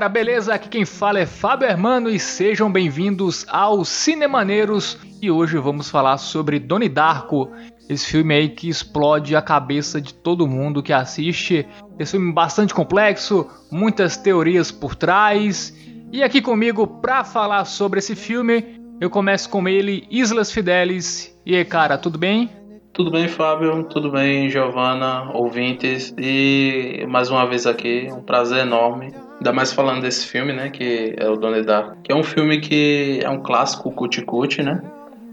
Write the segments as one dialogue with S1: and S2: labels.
S1: galera, beleza? Aqui quem fala é Fábio Hermano e sejam bem-vindos ao Cinemaneiros e hoje vamos falar sobre Doni Darko, esse filme aí que explode a cabeça de todo mundo que assiste. Esse filme bastante complexo, muitas teorias por trás. E aqui comigo para falar sobre esse filme, eu começo com ele, Islas Fidelis. E aí, cara, tudo bem?
S2: Tudo bem, Fábio? Tudo bem, Giovana, ouvintes? E mais uma vez aqui, um prazer enorme. Ainda mais falando desse filme, né, que é o Donnie Darko, que é um filme que é um clássico cuticute, né?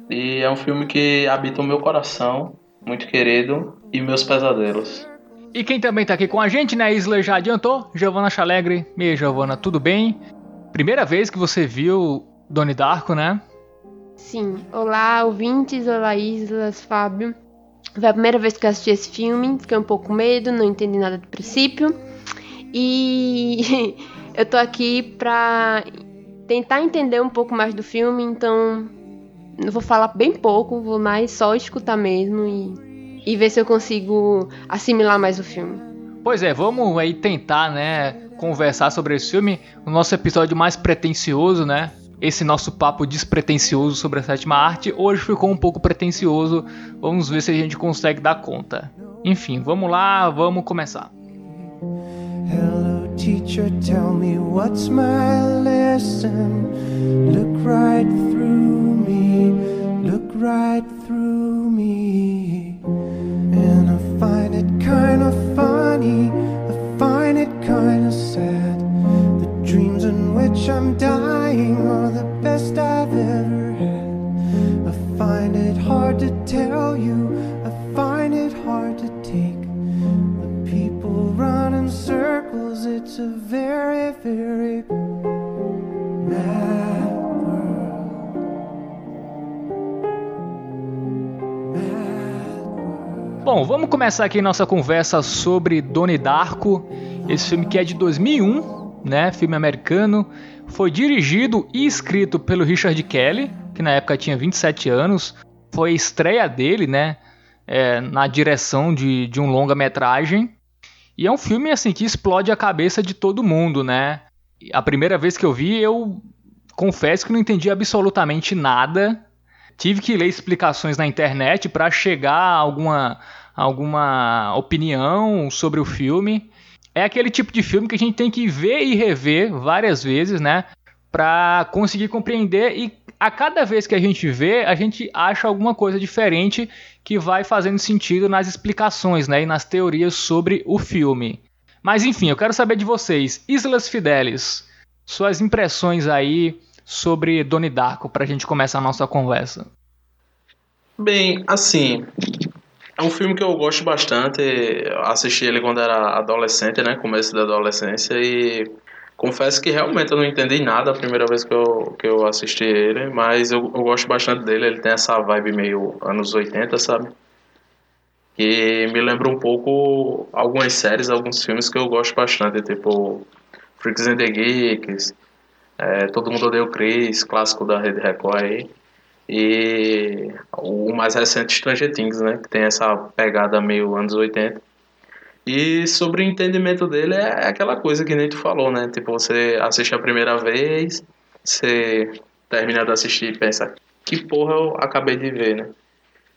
S2: E é um filme que habita o meu coração, muito querido, e meus pesadelos.
S1: E quem também tá aqui com a gente, né? Isla já adiantou, Giovana Chalegre. E aí, Giovana, tudo bem? Primeira vez que você viu Doni Darko, né?
S3: Sim. Olá, ouvintes. Olá, Islas, Fábio. Foi a primeira vez que eu assisti esse filme. Fiquei um pouco com medo, não entendi nada do princípio. E eu tô aqui pra tentar entender um pouco mais do filme, então eu vou falar bem pouco, vou mais só escutar mesmo e, e ver se eu consigo assimilar mais o filme.
S1: Pois é, vamos aí tentar, né, conversar sobre esse filme, o nosso episódio mais pretensioso, né? Esse nosso papo despretensioso sobre a sétima arte hoje ficou um pouco pretensioso. Vamos ver se a gente consegue dar conta. Enfim, vamos lá, vamos começar.
S4: Hello, teacher, tell me what's my lesson. Look right through me, look right through me. And I find it kind of funny, I find it kind of which I'm dying are the best I've ever had. I find it hard to tell you, I find it hard to take. The people run in circles, it's a very, very.
S1: Bom, vamos começar aqui nossa conversa sobre Doni Darko, esse filme que é de 2001, né, filme americano, foi dirigido e escrito pelo Richard Kelly, que na época tinha 27 anos, foi a estreia dele, né, é, na direção de, de um longa-metragem, e é um filme assim que explode a cabeça de todo mundo, né? A primeira vez que eu vi, eu confesso que não entendi absolutamente nada. Tive que ler explicações na internet para chegar a alguma, alguma opinião sobre o filme. É aquele tipo de filme que a gente tem que ver e rever várias vezes, né? Para conseguir compreender e a cada vez que a gente vê, a gente acha alguma coisa diferente que vai fazendo sentido nas explicações, né, e nas teorias sobre o filme. Mas enfim, eu quero saber de vocês, Islas Fidelis, suas impressões aí sobre Doni Darko para a gente começar a nossa conversa.
S2: Bem, assim, é um filme que eu gosto bastante. Assisti ele quando era adolescente, né? Começo da adolescência e confesso que realmente eu não entendi nada a primeira vez que eu, que eu assisti ele, mas eu, eu gosto bastante dele. Ele tem essa vibe meio anos 80, sabe? E me lembra um pouco algumas séries, alguns filmes que eu gosto bastante, tipo Freaks and the Geeks, é, Todo Mundo Odeia o Chris, clássico da Rede Record aí. E o mais recente Stranger Things, né? Que tem essa pegada meio anos 80. E sobre o entendimento dele é aquela coisa que nem tu falou, né? Tipo, você assiste a primeira vez, você termina de assistir e pensa, que porra eu acabei de ver, né?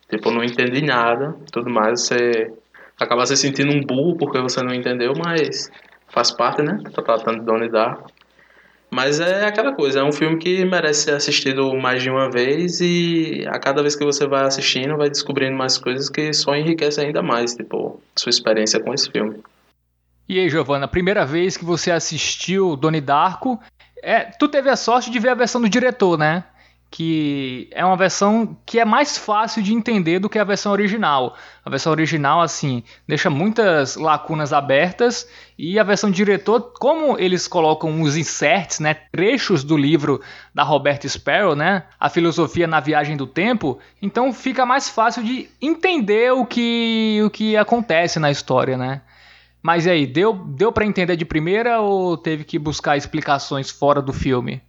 S2: Tipo, não entendi nada, tudo mais, você acaba se sentindo um burro porque você não entendeu, mas faz parte, né? Tá tratando de Donnie Darko. Mas é aquela coisa, é um filme que merece ser assistido mais de uma vez e a cada vez que você vai assistindo, vai descobrindo mais coisas que só enriquecem ainda mais, tipo, sua experiência com esse filme.
S1: E aí, Giovana, primeira vez que você assistiu Doni Darko, é, tu teve a sorte de ver a versão do diretor, né? Que é uma versão que é mais fácil de entender do que a versão original. A versão original, assim, deixa muitas lacunas abertas e a versão diretor, como eles colocam os inserts, né, trechos do livro da Roberta Sparrow, né, a filosofia na viagem do tempo, então fica mais fácil de entender o que, o que acontece na história, né. Mas e aí, deu, deu para entender de primeira ou teve que buscar explicações fora do filme?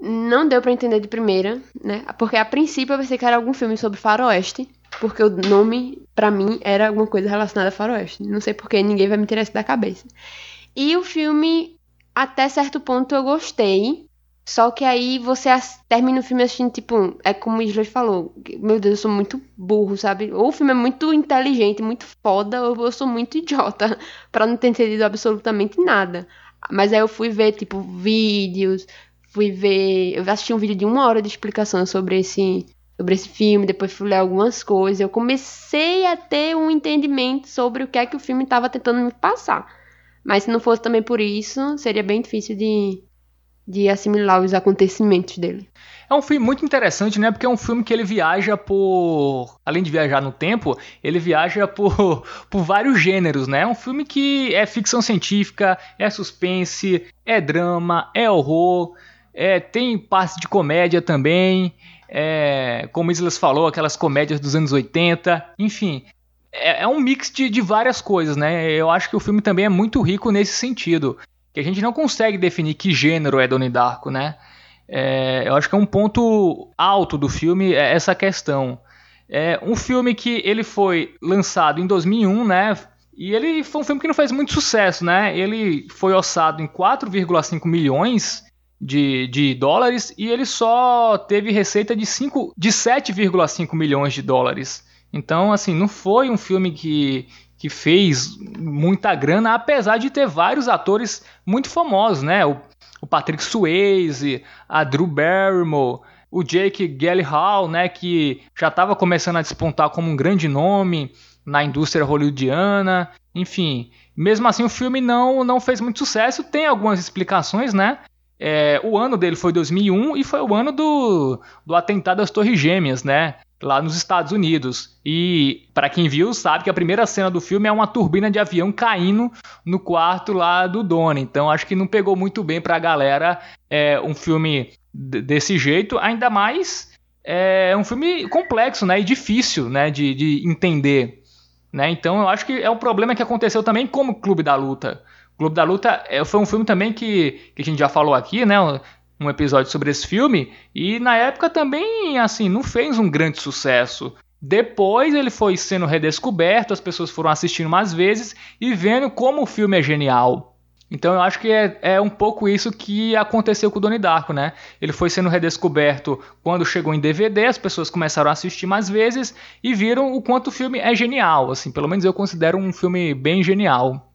S3: Não deu para entender de primeira, né? Porque a princípio eu pensei que era algum filme sobre faroeste, porque o nome para mim era alguma coisa relacionada a faroeste. Não sei porque ninguém vai me tirar isso da cabeça. E o filme até certo ponto eu gostei, só que aí você termina o filme assistindo, tipo, é como o Isla falou, meu Deus, eu sou muito burro, sabe? Ou o filme é muito inteligente, muito foda, ou eu sou muito idiota, para não ter entendido absolutamente nada. Mas aí eu fui ver, tipo, vídeos, fui ver. Eu assisti um vídeo de uma hora de explicação sobre esse, sobre esse filme, depois fui ler algumas coisas. Eu comecei a ter um entendimento sobre o que é que o filme estava tentando me passar. Mas se não fosse também por isso, seria bem difícil de, de assimilar os acontecimentos dele.
S1: É um filme muito interessante, né? Porque é um filme que ele viaja por. Além de viajar no tempo, ele viaja por, por vários gêneros, né? É um filme que é ficção científica, é suspense, é drama, é horror, é, tem parte de comédia também. É, como Islas falou, aquelas comédias dos anos 80. Enfim, é, é um mix de, de várias coisas, né? Eu acho que o filme também é muito rico nesse sentido que a gente não consegue definir que gênero é Donnie Darko, né? É, eu acho que é um ponto alto do filme é essa questão. É um filme que ele foi lançado em 2001, né? E ele foi um filme que não fez muito sucesso, né? Ele foi orçado em 4,5 milhões de, de dólares e ele só teve receita de, 5, de 7,5 milhões de dólares. Então, assim, não foi um filme que, que fez muita grana, apesar de ter vários atores muito famosos, né? O, o Patrick Swayze, a Drew Barrymore, o Jake Gyllenhaal, né? Que já estava começando a despontar como um grande nome na indústria hollywoodiana. Enfim, mesmo assim o filme não, não fez muito sucesso. Tem algumas explicações, né? É, o ano dele foi 2001 e foi o ano do, do atentado às Torres Gêmeas, né? lá nos Estados Unidos. E para quem viu, sabe que a primeira cena do filme é uma turbina de avião caindo no quarto lá do Donnie. Então acho que não pegou muito bem para a galera é, um filme desse jeito, ainda mais é um filme complexo, né, e difícil, né, de, de entender, né? Então eu acho que é um problema que aconteceu também como Clube da Luta. Clube da Luta é, foi um filme também que, que a gente já falou aqui, né? um episódio sobre esse filme e na época também assim não fez um grande sucesso. Depois ele foi sendo redescoberto, as pessoas foram assistindo mais vezes e vendo como o filme é genial. Então eu acho que é, é um pouco isso que aconteceu com o Donnie Darko, né? Ele foi sendo redescoberto quando chegou em DVD, as pessoas começaram a assistir mais vezes e viram o quanto o filme é genial. Assim, pelo menos eu considero um filme bem genial.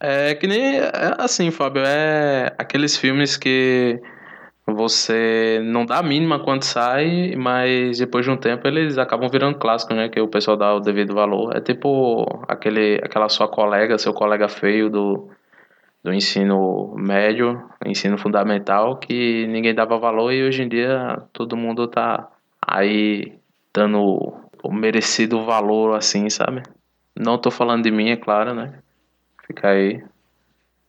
S2: É que nem é assim, Fábio, é aqueles filmes que você não dá a mínima quando sai, mas depois de um tempo eles acabam virando clássicos, né? Que o pessoal dá o devido valor. É tipo aquele, aquela sua colega, seu colega feio do, do ensino médio, ensino fundamental, que ninguém dava valor e hoje em dia todo mundo tá aí dando o merecido valor, assim, sabe? Não tô falando de mim, é claro, né? Fica aí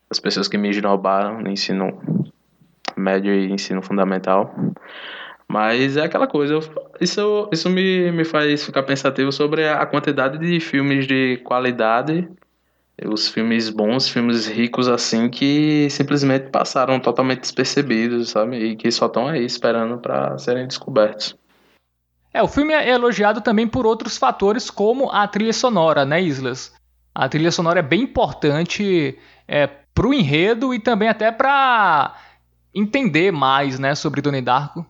S2: as pessoas que me esnobaram no ensino médio e ensino fundamental. Mas é aquela coisa, isso, isso me, me faz ficar pensativo sobre a quantidade de filmes de qualidade, os filmes bons, filmes ricos assim, que simplesmente passaram totalmente despercebidos, sabe? E que só estão aí esperando para serem descobertos.
S1: É, o filme é elogiado também por outros fatores, como a trilha sonora, né, Islas? A trilha sonora é bem importante é, pro enredo e também até para entender mais, né, sobre Donnie Darko.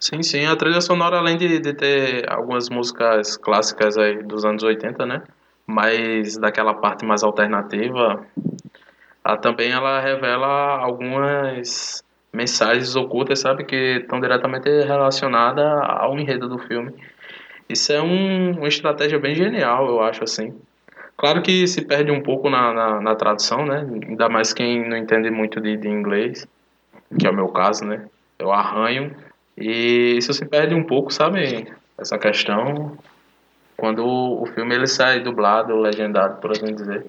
S2: Sim, sim, a trilha sonora, além de, de ter algumas músicas clássicas aí dos anos 80, né, mas daquela parte mais alternativa, ela também ela revela algumas mensagens ocultas, sabe, que estão diretamente relacionadas ao enredo do filme. Isso é um, uma estratégia bem genial, eu acho, assim. Claro que se perde um pouco na, na, na tradução, né? Ainda mais quem não entende muito de, de inglês que é o meu caso, né? Eu arranho e isso se perde um pouco, sabe? Essa questão quando o filme ele sai dublado, legendado, por assim dizer.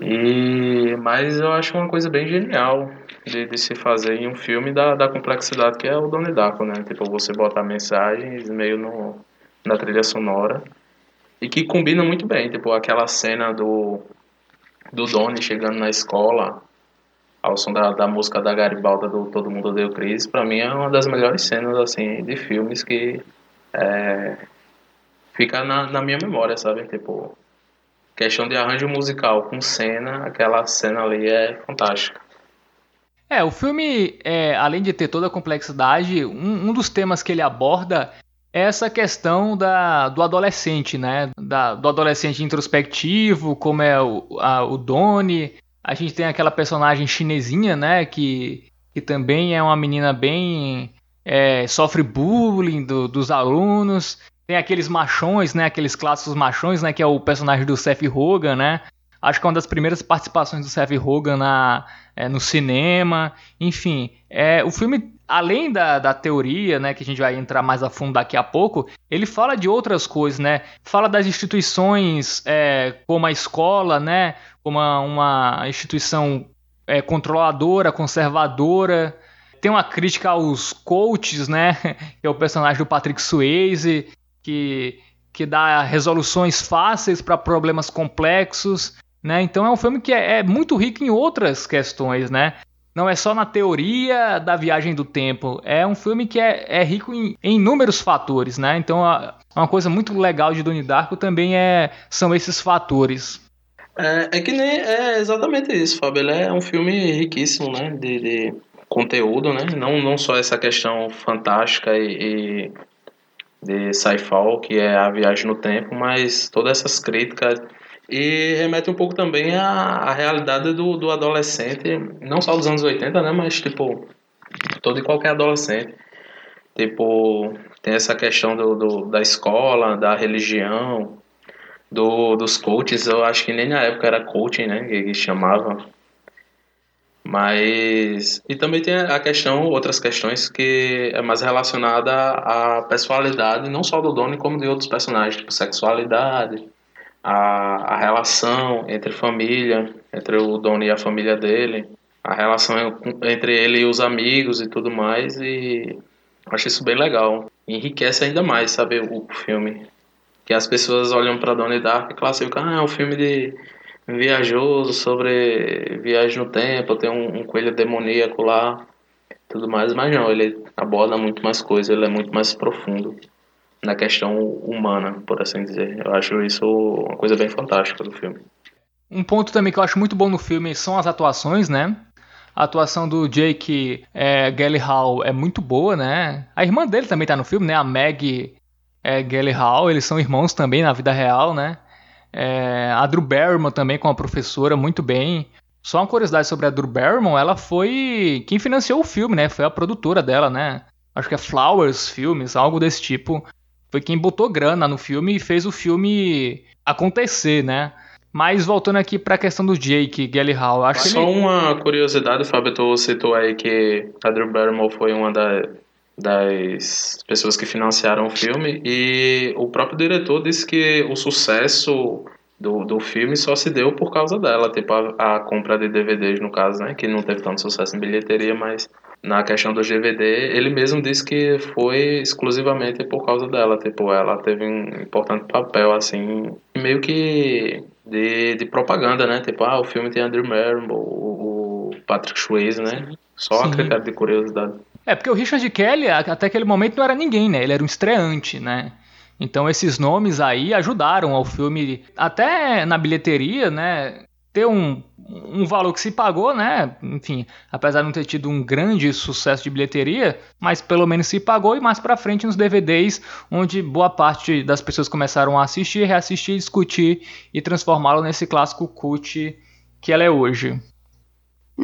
S2: E mas eu acho uma coisa bem genial de, de se fazer em um filme da, da complexidade que é o Donnie Darko, né? Tipo você botar mensagens meio no na trilha sonora e que combina muito bem, tipo aquela cena do do Donnie chegando na escola ao som da, da música da Garibalda do Todo Mundo Deu Crise, para mim é uma das melhores cenas assim de filmes que é, fica na, na minha memória, sabe? Tipo, questão de arranjo musical com cena, aquela cena ali é fantástica.
S1: É, o filme, é, além de ter toda a complexidade, um, um, dos temas que ele aborda essa questão da, do adolescente, né? Da, do adolescente introspectivo, como é o, a, o Donnie. A gente tem aquela personagem chinesinha, né? Que, que também é uma menina bem. É, sofre bullying do, dos alunos. Tem aqueles machões, né? Aqueles clássicos machões, né? Que é o personagem do Seth Rogen, né? Acho que é uma das primeiras participações do Seth Rogen na, é, no cinema. Enfim, é, o filme, além da, da teoria, né? Que a gente vai entrar mais a fundo daqui a pouco, ele fala de outras coisas, né? Fala das instituições é, como a escola, né? Como uma, uma instituição é, controladora, conservadora. Tem uma crítica aos coaches, né? Que é o personagem do Patrick Swayze que, que dá resoluções fáceis para problemas complexos. Né? Então é um filme que é, é, muito rico em outras questões, né? Não é só na teoria da viagem do tempo, é um filme que é, é rico em, em, inúmeros fatores, né? Então a, uma coisa muito legal de Donnie Darko também é, são esses fatores.
S2: É, é que nem é exatamente isso, Fábio. Ele é um filme riquíssimo, né? De, de conteúdo, né? Não, não só essa questão fantástica e, e de sci-fi, que é a viagem no tempo, mas todas essas críticas e remete um pouco também à, à realidade do, do adolescente, não só dos anos 80, né, mas tipo, todo e qualquer adolescente. Tipo, tem essa questão do, do da escola, da religião, do, dos coaches, eu acho que nem na época era coaching, né, que, que chamava. Mas. E também tem a questão, outras questões que é mais relacionada à personalidade, não só do Donnie, como de outros personagens, tipo sexualidade, a, a relação entre família, entre o Donnie e a família dele, a relação entre ele e os amigos e tudo mais, e acho isso bem legal. Enriquece ainda mais, sabe, o, filme. Que as pessoas olham para Donnie Dark e classificam, ah, é um filme de viajoso sobre viagem no tempo, tem um, um coelho demoníaco lá, tudo mais, mas não, ele aborda muito mais coisas, ele é muito mais profundo na questão humana, por assim dizer. Eu acho isso uma coisa bem fantástica do filme.
S1: Um ponto também que eu acho muito bom no filme são as atuações, né? A atuação do Jake é, Gyllenhaal é muito boa, né? A irmã dele também tá no filme, né? A Meg é, Gyllenhaal, eles são irmãos também na vida real, né? É, a Drew Barrymore também com a professora, muito bem. Só uma curiosidade sobre a Drew Barrymore, ela foi quem financiou o filme, né? Foi a produtora dela, né? Acho que é Flowers Filmes, algo desse tipo foi quem botou grana no filme e fez o filme acontecer, né? Mas voltando aqui para a questão do Jake Gyllenhaal, acho
S2: Só
S1: ele...
S2: uma curiosidade, Fábio, tu citou aí que a Drew Barrymore foi uma da, das pessoas que financiaram o filme e o próprio diretor disse que o sucesso do, do filme só se deu por causa dela, tipo a, a compra de DVDs no caso, né, que não teve tanto sucesso em bilheteria, mas na questão do DVD, ele mesmo disse que foi exclusivamente por causa dela, tipo, ela teve um importante papel, assim, meio que de, de propaganda, né, tipo, ah, o filme tem Andrew o, o Patrick Swayze, né, só Sim. a critério de curiosidade.
S1: É, porque o Richard Kelly, até aquele momento, não era ninguém, né, ele era um estreante, né, então esses nomes aí ajudaram ao filme, até na bilheteria, né, ter um, um valor que se pagou, né? Enfim, apesar de não ter tido um grande sucesso de bilheteria, mas pelo menos se pagou e mais para frente nos DVDs, onde boa parte das pessoas começaram a assistir, reassistir, discutir e transformá-lo nesse clássico cult que ela é hoje.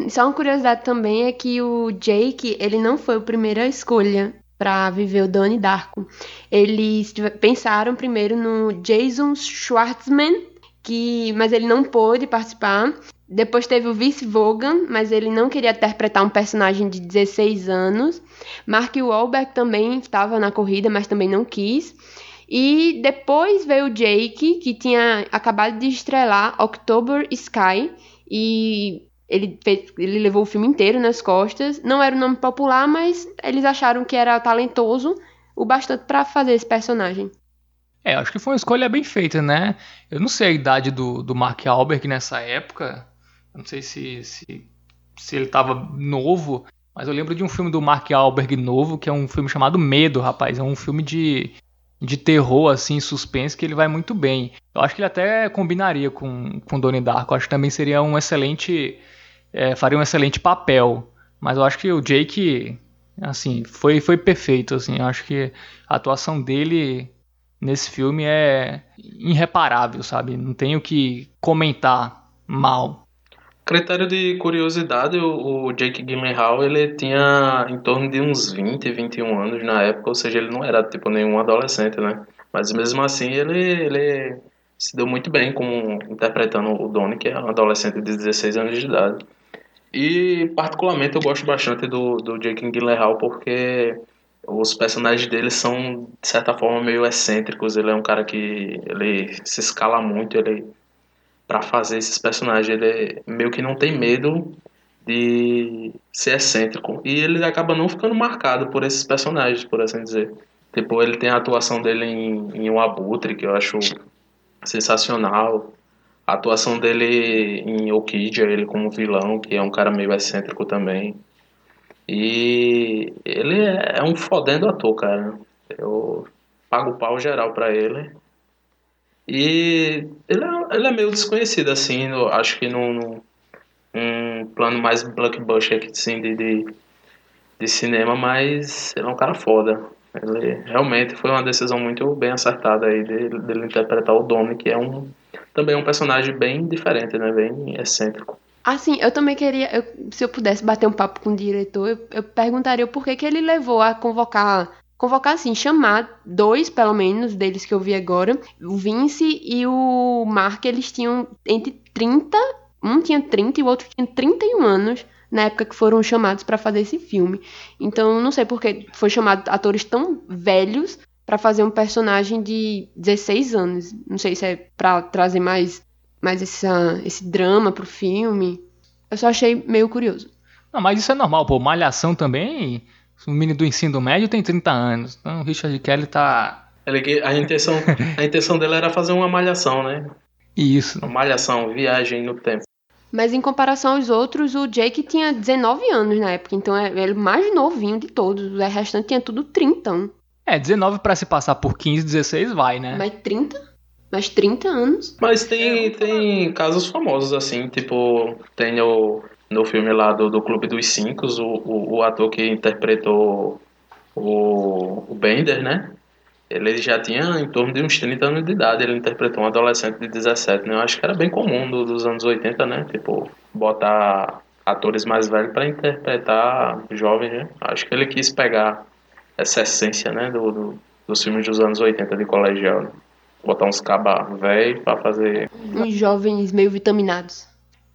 S3: Só uma curiosidade também é que o Jake, ele não foi a primeira escolha para viver o Donnie Darko. Eles pensaram primeiro no Jason Schwartzman, que mas ele não pôde participar. Depois teve o Vince Vaughan, mas ele não queria interpretar um personagem de 16 anos. Mark Wahlberg também estava na corrida, mas também não quis. E depois veio o Jake, que tinha acabado de estrelar October Sky. E ele, fez, ele levou o filme inteiro nas costas. Não era um nome popular, mas eles acharam que era talentoso o bastante para fazer esse personagem.
S1: É, acho que foi uma escolha bem feita, né? Eu não sei a idade do, do Mark Alberg nessa época. Eu não sei se, se, se ele estava novo, mas eu lembro de um filme do Mark Alberg novo, que é um filme chamado Medo, rapaz. É um filme de, de terror, assim, suspense, que ele vai muito bem. Eu acho que ele até combinaria com, com Donnie Darko. Eu acho que também seria um excelente. É, faria um excelente papel. Mas eu acho que o Jake, assim, foi, foi perfeito, assim. Eu acho que a atuação dele nesse filme é irreparável, sabe? Não tenho que comentar mal.
S2: Critério de curiosidade, o, o Jake Gyllenhaal, ele tinha em torno de uns 20, 21 anos na época, ou seja, ele não era tipo nenhum adolescente, né? Mas mesmo assim, ele, ele se deu muito bem como interpretando o Donnie, que é um adolescente de 16 anos de idade. E particularmente eu gosto bastante do, do Jake Gyllenhaal porque os personagens dele são de certa forma meio excêntricos. Ele é um cara que ele se escala muito, ele para fazer esses personagens ele meio que não tem medo de ser excêntrico e ele acaba não ficando marcado por esses personagens, por assim dizer. Tipo, ele tem a atuação dele em, em Um Abutre, que eu acho sensacional. A atuação dele em Okidia, ele como vilão, que é um cara meio excêntrico também. E ele é, é um fodendo ator, cara. Eu pago pau geral pra ele. E ele é, ele é meio desconhecido, assim, no, acho que num, num plano mais blockbuster assim, de, de, de cinema, mas ele é um cara foda. Ele realmente foi uma decisão muito bem acertada aí dele, interpretar o Domi, que é um também um personagem bem diferente, né? Bem excêntrico.
S3: Assim, eu também queria, eu, se eu pudesse bater um papo com o diretor, eu, eu perguntaria por que, que ele levou a convocar, convocar assim, chamar dois, pelo menos, deles que eu vi agora, o Vince e o Mark, eles tinham entre 30, um tinha 30 e o outro tinha 31 anos na época que foram chamados para fazer esse filme. Então, não sei porque foi chamado atores tão velhos para fazer um personagem de 16 anos. Não sei se é para trazer mais, mais essa, esse drama pro filme. Eu só achei meio curioso.
S1: Não, mas isso é normal, pô. Malhação também. O menino do ensino médio tem 30 anos. Então o Richard Kelly tá.
S2: A, intenção, a intenção dele era fazer uma malhação, né?
S1: Isso.
S2: Uma malhação, viagem no tempo.
S3: Mas em comparação aos outros, o Jake tinha 19 anos na época, então é ele mais novinho de todos. O restante tinha tudo 30.
S1: É, 19 para se passar por 15, 16 vai, né?
S3: Mas 30? Mas 30 anos?
S2: Mas tem, tem casos famosos assim, tipo, tem o no filme lá do, do Clube dos Cinco, o, o, o ator que interpretou o, o Bender, né? Ele já tinha em torno de uns 30 anos de idade, ele interpretou um adolescente de 17, né? Eu acho que era bem comum do, dos anos 80, né? Tipo, botar atores mais velhos para interpretar jovens, né? Acho que ele quis pegar essa essência, né, do, do, dos filmes dos anos 80 de colegial. Né? Botar uns cabá velho para fazer.
S3: Uns jovens meio vitaminados.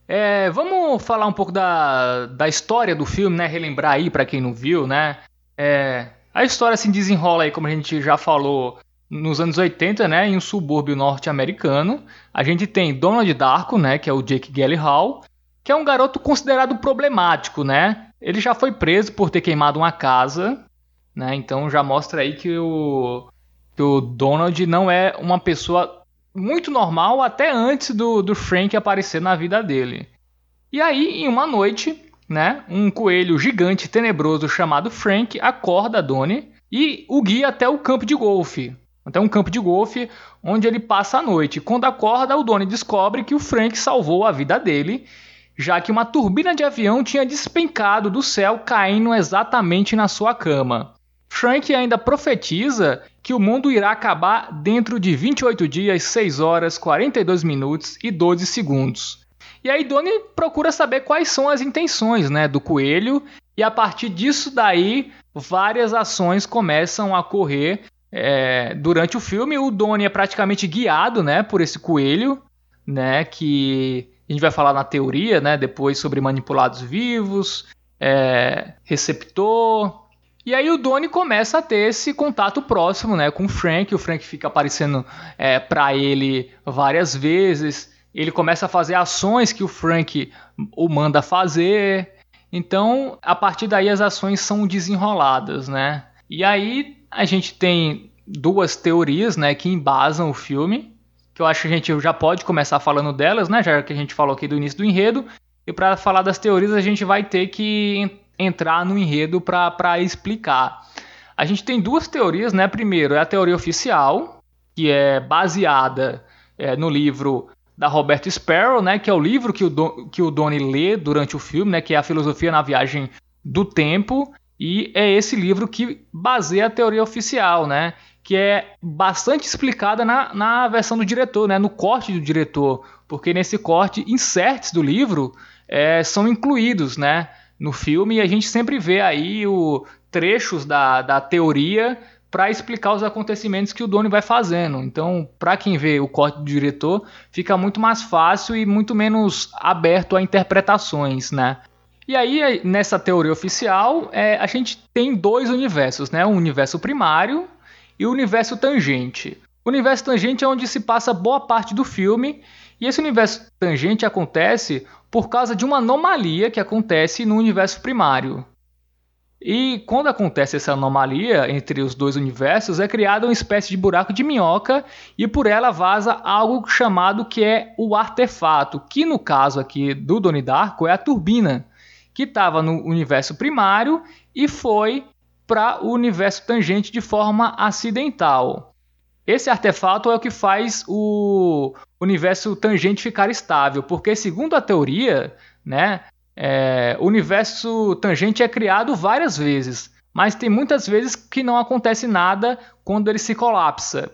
S1: É, vamos falar um pouco da, da história do filme, né? Relembrar aí para quem não viu, né? É, a história se desenrola aí, como a gente já falou, nos anos 80, né? Em um subúrbio norte-americano. A gente tem Donald Darko, né? Que é o Jake Gyllenhaal, que é um garoto considerado problemático, né? Ele já foi preso por ter queimado uma casa né? Então já mostra aí que o, que o Donald não é uma pessoa muito normal até antes do, do Frank aparecer na vida dele. E aí, em uma noite, né, um coelho gigante tenebroso chamado Frank acorda Donnie e o guia até o campo de golfe. Até um campo de golfe onde ele passa a noite. Quando acorda, o Donnie descobre que o Frank salvou a vida dele, já que uma turbina de avião tinha despencado do céu, caindo exatamente na sua cama. Frank ainda profetiza que o mundo irá acabar dentro de 28 dias, 6 horas, 42 minutos e 12 segundos. E aí Donnie procura saber quais são as intenções né, do coelho, e a partir disso daí várias ações começam a correr é, durante o filme. O Donnie é praticamente guiado né, por esse coelho, né, que a gente vai falar na teoria né, depois sobre manipulados vivos, é, receptor, e aí o Donnie começa a ter esse contato próximo, né, com o Frank. O Frank fica aparecendo é, para ele várias vezes. Ele começa a fazer ações que o Frank o manda fazer. Então, a partir daí as ações são desenroladas, né? E aí a gente tem duas teorias, né, que embasam o filme, que eu acho que a gente já pode começar falando delas, né, já que a gente falou aqui do início do enredo, e para falar das teorias a gente vai ter que entrar no enredo para explicar. A gente tem duas teorias, né? Primeiro é a teoria oficial, que é baseada é, no livro da Roberta Sparrow, né? Que é o livro que o, Don, que o Donnie lê durante o filme, né? Que é a filosofia na viagem do tempo. E é esse livro que baseia a teoria oficial, né? Que é bastante explicada na, na versão do diretor, né? No corte do diretor. Porque nesse corte, inserts do livro é, são incluídos, né? No filme, e a gente sempre vê aí o trechos da, da teoria para explicar os acontecimentos que o Doni vai fazendo. Então, para quem vê o corte do diretor, fica muito mais fácil e muito menos aberto a interpretações, né? E aí, nessa teoria oficial, é, a gente tem dois universos, né? O universo primário e o universo tangente. O universo tangente é onde se passa boa parte do filme, e esse universo tangente acontece por causa de uma anomalia que acontece no universo primário. E quando acontece essa anomalia entre os dois universos, é criada uma espécie de buraco de minhoca e por ela vaza algo chamado que é o artefato, que no caso aqui do Doni Darko é a turbina, que estava no universo primário e foi para o universo tangente de forma acidental. Esse artefato é o que faz o universo tangente ficar estável, porque segundo a teoria, né, é, o universo tangente é criado várias vezes, mas tem muitas vezes que não acontece nada quando ele se colapsa.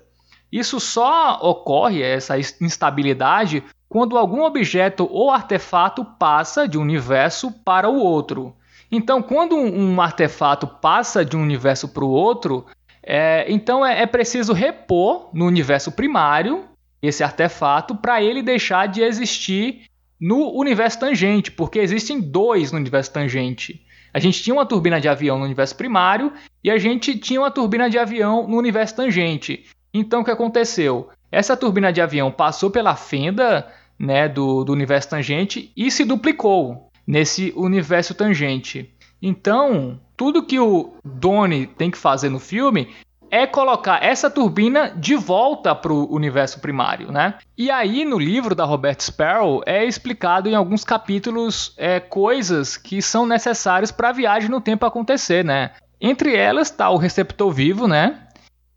S1: Isso só ocorre, essa instabilidade, quando algum objeto ou artefato passa de um universo para o outro. Então, quando um artefato passa de um universo para o outro, é, então é, é preciso repor no universo primário esse artefato para ele deixar de existir no universo tangente, porque existem dois no universo tangente. A gente tinha uma turbina de avião no universo primário e a gente tinha uma turbina de avião no universo tangente. Então o que aconteceu? Essa turbina de avião passou pela fenda né, do, do universo tangente e se duplicou nesse universo tangente. Então, tudo que o Donnie tem que fazer no filme é colocar essa turbina de volta para o universo primário, né? E aí no livro da Robert Sparrow é explicado em alguns capítulos é, coisas que são necessárias para a viagem no tempo acontecer, né? Entre elas está o receptor vivo, né?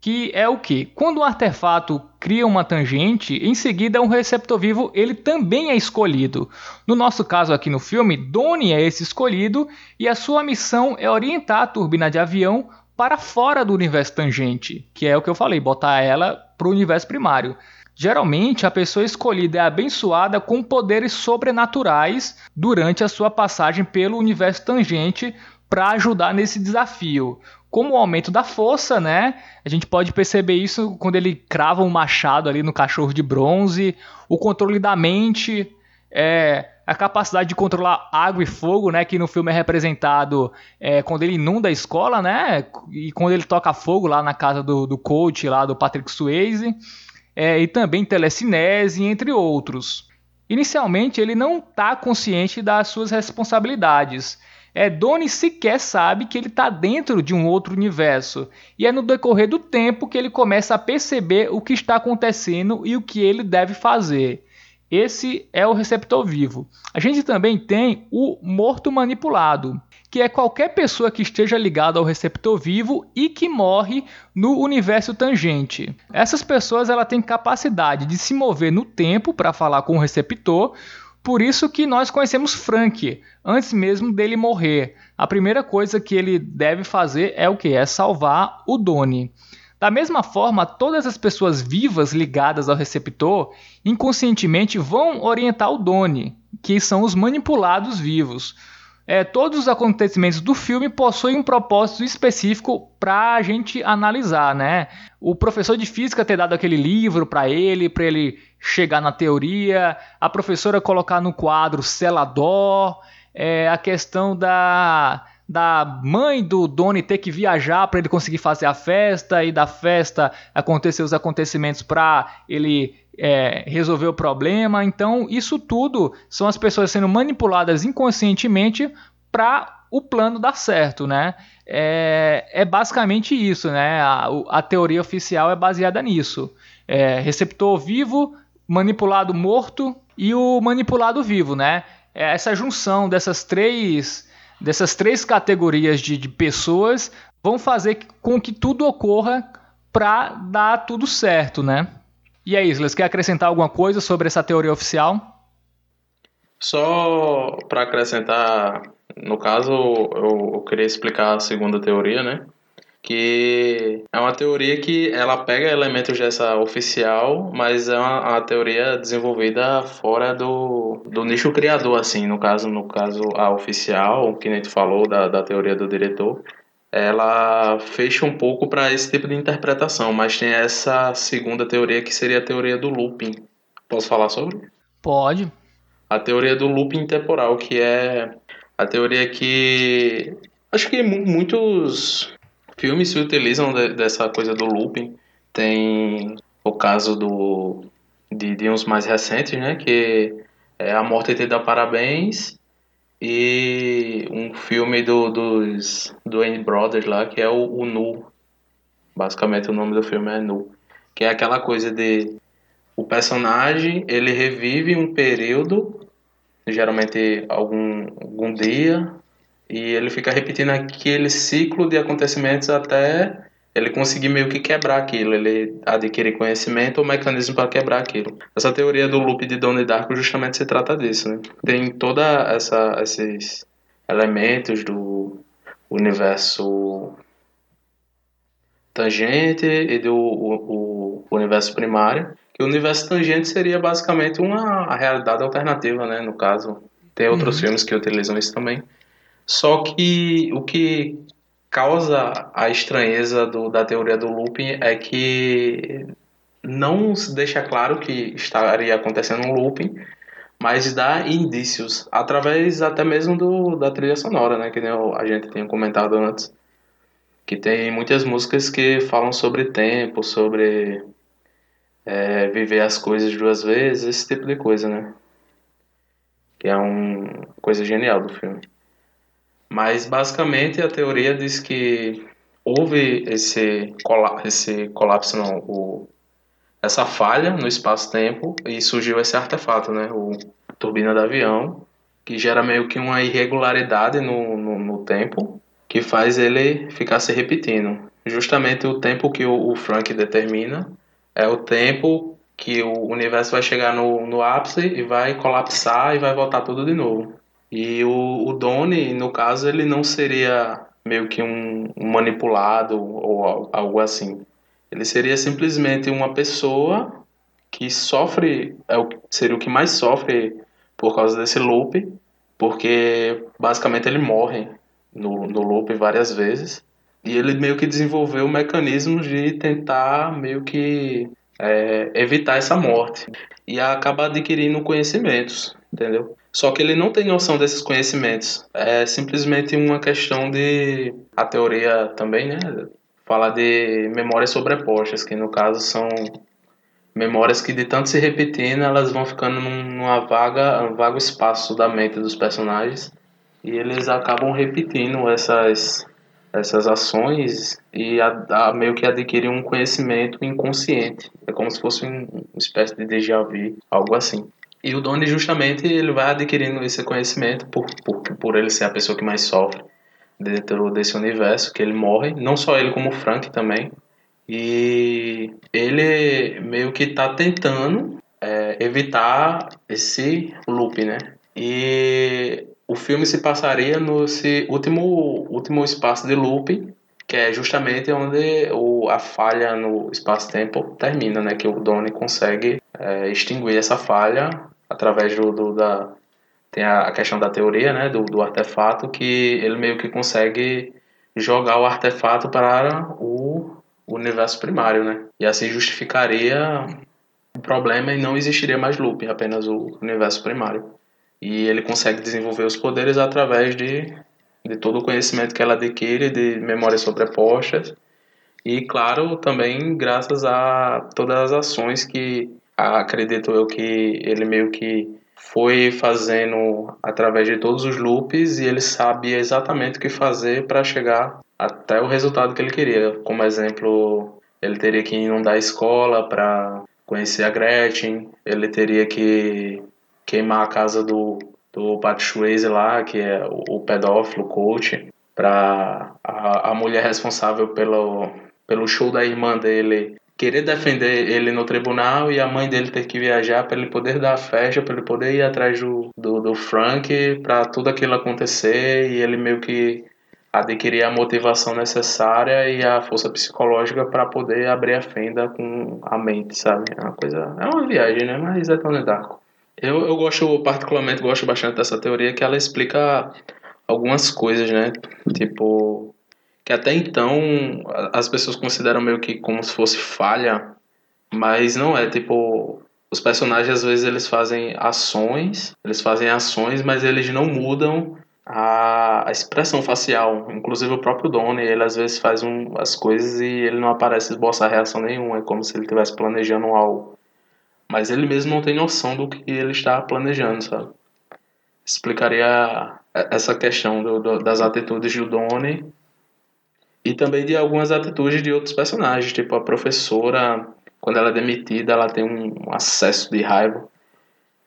S1: Que é o que? Quando um artefato cria uma tangente, em seguida um receptor vivo ele também é escolhido. No nosso caso aqui no filme, Donnie é esse escolhido e a sua missão é orientar a turbina de avião para fora do universo tangente, que é o que eu falei, botar ela para o universo primário. Geralmente, a pessoa escolhida é abençoada com poderes sobrenaturais durante a sua passagem pelo universo tangente para ajudar nesse desafio. Como o aumento da força, né? A gente pode perceber isso quando ele crava um machado ali no cachorro de bronze, o controle da mente, é, a capacidade de controlar água e fogo, né, que no filme é representado é, quando ele inunda a escola, né, e quando ele toca fogo lá na casa do, do coach lá do Patrick Swayze, é, e também telecinese, entre outros. Inicialmente ele não está consciente das suas responsabilidades. É, Donnie sequer sabe que ele está dentro de um outro universo, e é no decorrer do tempo que ele começa a perceber o que está acontecendo e o que ele deve fazer. Esse é o receptor vivo. A gente também tem o morto manipulado, que é qualquer pessoa que esteja ligada ao receptor vivo e que morre no universo tangente. Essas pessoas ela têm capacidade de se mover no tempo para falar com o receptor, por isso que nós conhecemos Frank antes mesmo dele morrer. A primeira coisa que ele deve fazer é o que? É salvar o Doni. Da mesma forma, todas as pessoas vivas ligadas ao receptor inconscientemente vão orientar o Doni, que são os manipulados vivos. É, todos os acontecimentos do filme possuem um propósito específico para a gente analisar, né? O professor de física ter dado aquele livro para ele, para ele chegar na teoria, a professora colocar no quadro Celador, é, a questão da da mãe do Doni ter que viajar para ele conseguir fazer a festa e da festa acontecer os acontecimentos para ele é, resolver o problema. Então, isso tudo são as pessoas sendo manipuladas inconscientemente para o plano dar certo, né? É, é basicamente isso, né? A, a teoria oficial é baseada nisso. É, receptor vivo, manipulado morto e o manipulado vivo, né? É essa junção dessas três dessas três categorias de, de pessoas vão fazer com que tudo ocorra para dar tudo certo, né? E aí, Islas, quer acrescentar alguma coisa sobre essa teoria oficial?
S2: Só para acrescentar, no caso, eu, eu, queria explicar a segunda teoria, né? Que é uma teoria que ela pega elementos dessa oficial, mas é uma, uma teoria desenvolvida fora do, do nicho criador, assim. No caso, no caso a oficial, que nem tu falou da, da teoria do diretor, ela fecha um pouco para esse tipo de interpretação, mas tem essa segunda teoria que seria a teoria do looping. Posso falar sobre?
S1: Pode.
S2: A teoria do looping temporal, que é a teoria que acho que muitos filmes se utilizam de, dessa coisa do looping. Tem o caso do de, de uns mais recentes, né, que é A Morte Te Dá Parabéns e um filme do, dos Wayne Brothers lá, que é o, o Nu. Basicamente o nome do filme é Nu. Que é aquela coisa de o personagem ele revive um período, geralmente algum, algum dia, e ele fica repetindo aquele ciclo de acontecimentos até ele conseguir meio que quebrar aquilo, ele adquirir conhecimento ou mecanismo para quebrar aquilo. Essa teoria do loop de Donnie Darko justamente se trata disso, né? Tem toda essa esses elementos do universo tangente e do o, o universo primário. Que o universo tangente seria basicamente uma realidade alternativa, né? No caso, tem outros uhum. filmes que utilizam isso também. Só que o que causa a estranheza do, da teoria do looping é que não se deixa claro que estaria acontecendo um looping, mas dá indícios através até mesmo do, da trilha sonora, né, que a gente tinha comentado antes, que tem muitas músicas que falam sobre tempo, sobre é, viver as coisas duas vezes, esse tipo de coisa, né, que é uma coisa genial do filme. Mas basicamente a teoria diz que houve esse, esse colapso, não, o, essa falha no espaço-tempo e surgiu esse artefato, né, o turbina do avião, que gera meio que uma irregularidade no, no, no tempo, que faz ele ficar se repetindo. Justamente o tempo que o, o Frank determina é o tempo que o universo vai chegar no, no ápice e vai colapsar e vai voltar tudo de novo. E o, o Doni, no caso, ele não seria meio que um, um manipulado ou algo assim. Ele seria simplesmente uma pessoa que sofre, é o, seria o que mais sofre por causa desse loop, porque basicamente ele morre no, no loop várias vezes. E ele meio que desenvolveu mecanismos de tentar meio que é, evitar essa morte. E acaba adquirindo conhecimentos, entendeu? Só que ele não tem noção desses conhecimentos. É simplesmente uma questão de. A teoria também, né? Fala de memórias sobrepostas, que no caso são memórias que de tanto se repetindo, elas vão ficando numa vaga, um vago espaço da mente dos personagens. E eles acabam repetindo essas, essas ações e a, a, meio que adquirem um conhecimento inconsciente. É como se fosse um, uma espécie de déjà vu, algo assim. E o Donnie, justamente, ele vai adquirindo esse conhecimento por, por, por ele ser a pessoa que mais sofre dentro desse universo, que ele morre. Não só ele, como o Frank também. E ele meio que está tentando é, evitar esse loop, né? E o filme se passaria no último, último espaço de loop, que é justamente onde o, a falha no espaço-tempo termina, né? Que o Donnie consegue é, extinguir essa falha através do, do da tem a questão da teoria, né, do, do artefato que ele meio que consegue jogar o artefato para o universo primário, né? E assim justificaria o problema e não existiria mais loop, apenas o universo primário. E ele consegue desenvolver os poderes através de, de todo o conhecimento que ela adquire, de memórias sobrepostas, e claro, também graças a todas as ações que acredito eu que ele meio que foi fazendo através de todos os loops e ele sabia exatamente o que fazer para chegar até o resultado que ele queria. Como exemplo, ele teria que inundar a escola para conhecer a Gretchen, ele teria que queimar a casa do, do Pat Swayze lá, que é o, o pedófilo, o coach, para a, a mulher responsável pelo, pelo show da irmã dele querer defender ele no tribunal e a mãe dele ter que viajar para ele poder dar a festa, para ele poder ir atrás do, do, do Frank, para tudo aquilo acontecer e ele meio que adquirir a motivação necessária e a força psicológica para poder abrir a fenda com a mente, sabe? É uma coisa, é uma viagem, né? Mas é tão Darko. Eu, eu gosto, particularmente, gosto bastante dessa teoria que ela explica algumas coisas, né? Tipo, que até então as pessoas consideram meio que como se fosse falha, mas não é, tipo, os personagens às vezes eles fazem ações, eles fazem ações, mas eles não mudam a, expressão facial. Inclusive o próprio Donnie, ele às vezes faz um, as coisas e ele não aparece esboçar reação nenhuma, é como se ele estivesse planejando algo. Mas ele mesmo não tem noção do que ele está planejando, sabe? Explicaria essa questão do, do, das atitudes do Donnie e também de algumas atitudes de outros personagens, tipo a professora, quando ela é demitida, ela tem um acesso de raiva,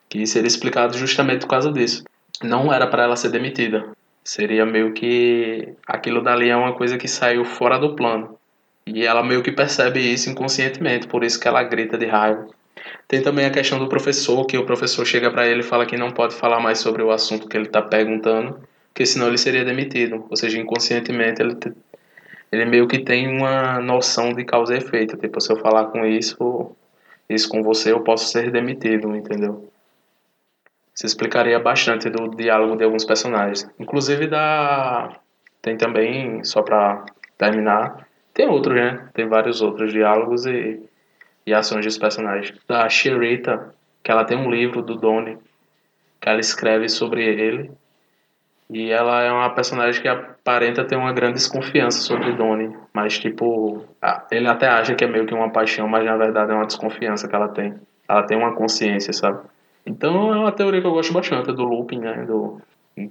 S2: que seria explicado justamente por causa disso. Não era para ela ser demitida. Seria meio que aquilo dali é uma coisa que saiu fora do plano. E ela meio que percebe isso inconscientemente, por isso que ela grita de raiva. Tem também a questão do professor, que o professor chega para ele e fala que não pode falar mais sobre o assunto que ele está perguntando, porque senão ele seria demitido. Ou seja, inconscientemente ele ele meio que tem uma noção de causa e efeito. Tipo, se eu falar com isso, isso com você, eu posso ser demitido, entendeu? Isso explicaria bastante do diálogo de alguns personagens. Inclusive da. Tem também, só pra terminar, tem outros, né? Tem vários outros diálogos e, e ações dos personagens. Da Sherita, que ela tem um livro do Donnie, que ela escreve sobre ele e ela é uma personagem que aparenta ter uma grande desconfiança sobre Donnie, mas tipo, ele até acha que é meio que uma paixão, mas na verdade é uma desconfiança que ela tem. Ela tem uma consciência, sabe? Então é uma teoria que eu gosto bastante do looping, né? Do,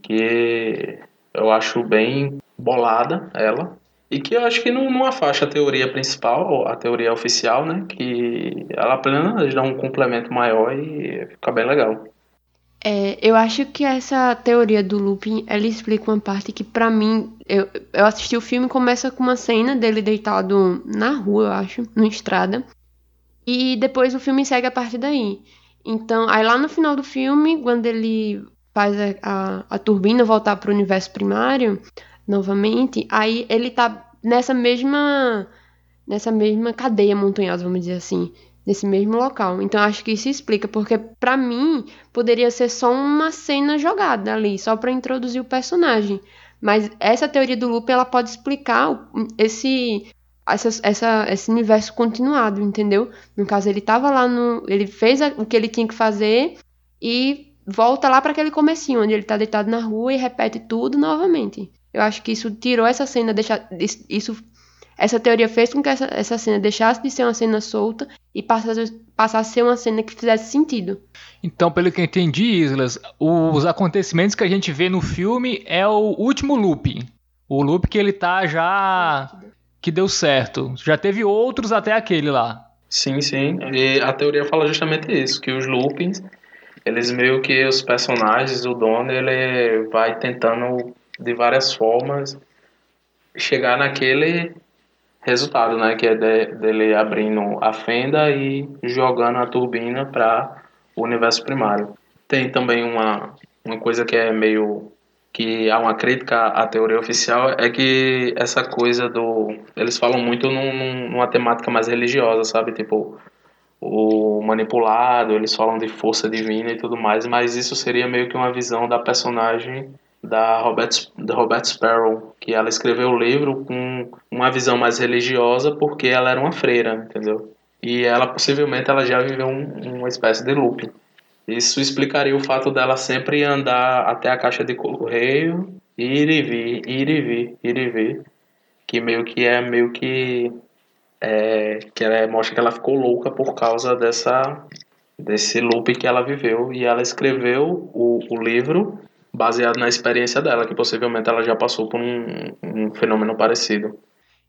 S2: que eu acho bem bolada ela. E que eu acho que não, não afasta a teoria principal, a teoria oficial, né? Que ela apenas dá um complemento maior e fica bem legal.
S3: É, eu acho que essa teoria do looping, ela explica uma parte que para mim, eu, eu assisti o filme começa com uma cena dele deitado na rua, eu acho, numa estrada. E depois o filme segue a partir daí. Então, aí lá no final do filme, quando ele faz a, a, a turbina voltar para o universo primário, novamente, aí ele tá nessa mesma nessa mesma cadeia montanhosa, vamos dizer assim nesse mesmo local. Então acho que isso explica, porque para mim poderia ser só uma cena jogada ali, só para introduzir o personagem. Mas essa teoria do loop ela pode explicar esse essa, essa, esse universo continuado, entendeu? No caso ele tava lá no, ele fez o que ele tinha que fazer e volta lá para aquele comecinho onde ele tá deitado na rua e repete tudo novamente. Eu acho que isso tirou essa cena, deixa, isso essa teoria fez com que essa, essa cena deixasse de ser uma cena solta e passasse, passasse a ser uma cena que fizesse sentido.
S1: Então, pelo que eu entendi, Islas, os acontecimentos que a gente vê no filme é o último loop. O loop que ele tá já. que deu certo. Já teve outros até aquele lá.
S2: Sim, sim. E a teoria fala justamente isso, que os loopings, eles meio que os personagens, o dono, ele vai tentando de várias formas chegar naquele resultado, né? Que é de, dele abrindo a fenda e jogando a turbina para o universo primário. Tem também uma, uma coisa que é meio que há uma crítica à teoria oficial é que essa coisa do eles falam muito num, numa temática mais religiosa, sabe? Tipo o manipulado, eles falam de força divina e tudo mais, mas isso seria meio que uma visão da personagem da Robert, da Robert Sparrow, que ela escreveu o livro com uma visão mais religiosa porque ela era uma freira, entendeu? E ela possivelmente ela já viveu um, uma espécie de loop. Isso explicaria o fato dela sempre andar até a caixa de correio, ir e vir, ir e vir, ir e vir, que meio que é meio que é, que ela mostra que ela ficou louca por causa dessa desse loop que ela viveu. E ela escreveu o, o livro baseado na experiência dela, que possivelmente ela já passou por um, um fenômeno parecido.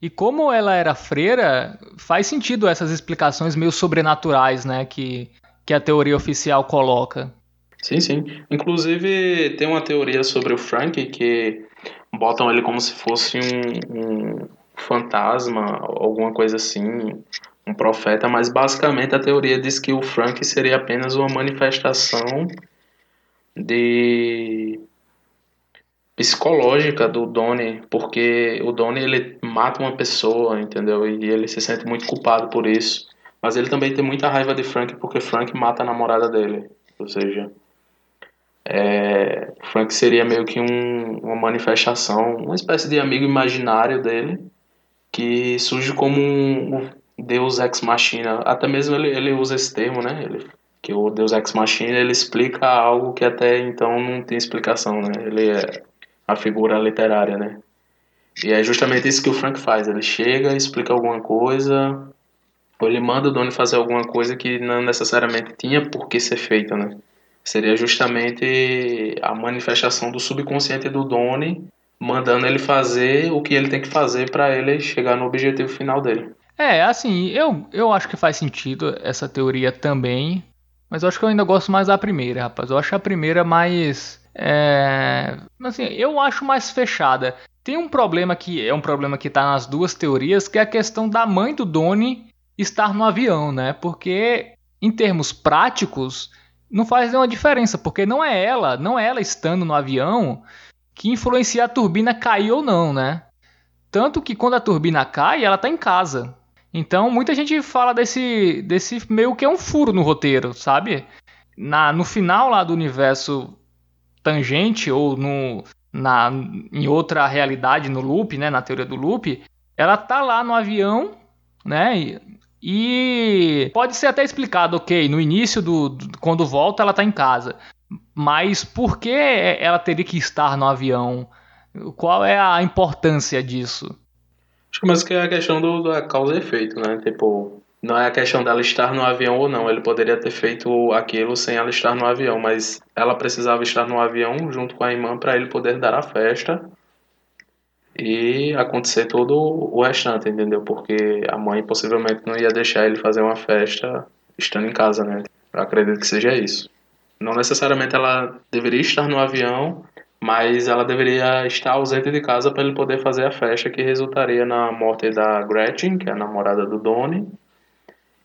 S1: E como ela era freira, faz sentido essas explicações meio sobrenaturais, né, que, que a teoria oficial coloca.
S2: Sim, sim. Inclusive, tem uma teoria sobre o Frank que botam ele como se fosse um, um fantasma, alguma coisa assim, um profeta, mas basicamente a teoria diz que o Frank seria apenas uma manifestação de psicológica do Donnie, porque o Donnie ele mata uma pessoa, entendeu? E ele se sente muito culpado por isso. Mas ele também tem muita raiva de Frank porque Frank mata a namorada dele. Ou seja, é, Frank seria meio que um, uma manifestação, uma espécie de amigo imaginário dele, que surge como um, Deus ex machina. Até mesmo ele, ele usa esse termo, né? Ele, que o Deus ex machina ele explica algo que até então não tem explicação, né? Ele é a figura literária, né? E é justamente isso que o Frank faz. Ele chega, explica alguma coisa, ou ele manda o Donnie fazer alguma coisa que não necessariamente tinha por que ser feita, né? Seria justamente a manifestação do subconsciente do Donnie mandando ele fazer o que ele tem que fazer para ele chegar no objetivo final dele.
S1: É, assim, eu, eu acho que faz sentido essa teoria também, mas eu acho que eu ainda gosto mais da primeira, rapaz. Eu acho a primeira mais. É, assim, eu acho mais fechada. Tem um problema que é um problema que tá nas duas teorias, que é a questão da mãe do Donnie estar no avião, né? Porque, em termos práticos, não faz nenhuma diferença, porque não é ela, não é ela estando no avião que influencia a turbina cair ou não, né? Tanto que quando a turbina cai, ela tá em casa. Então, muita gente fala desse, desse meio que é um furo no roteiro, sabe? Na, no final lá do universo tangente ou no, na, em outra realidade no loop, né, na teoria do loop, ela tá lá no avião, né? E pode ser até explicado, ok, no início do, do quando volta ela está em casa, mas por que ela teria que estar no avião? Qual é a importância disso?
S2: Acho que mais que é a questão do, da causa e efeito, né? Tipo, não é a questão dela estar no avião ou não. Ele poderia ter feito aquilo sem ela estar no avião, mas ela precisava estar no avião junto com a irmã para ele poder dar a festa e acontecer todo o restante, entendeu? Porque a mãe possivelmente não ia deixar ele fazer uma festa estando em casa, né? Eu acredito que seja isso. Não necessariamente ela deveria estar no avião, mas ela deveria estar ausente de casa para ele poder fazer a festa que resultaria na morte da Gretchen, que é a namorada do Donnie,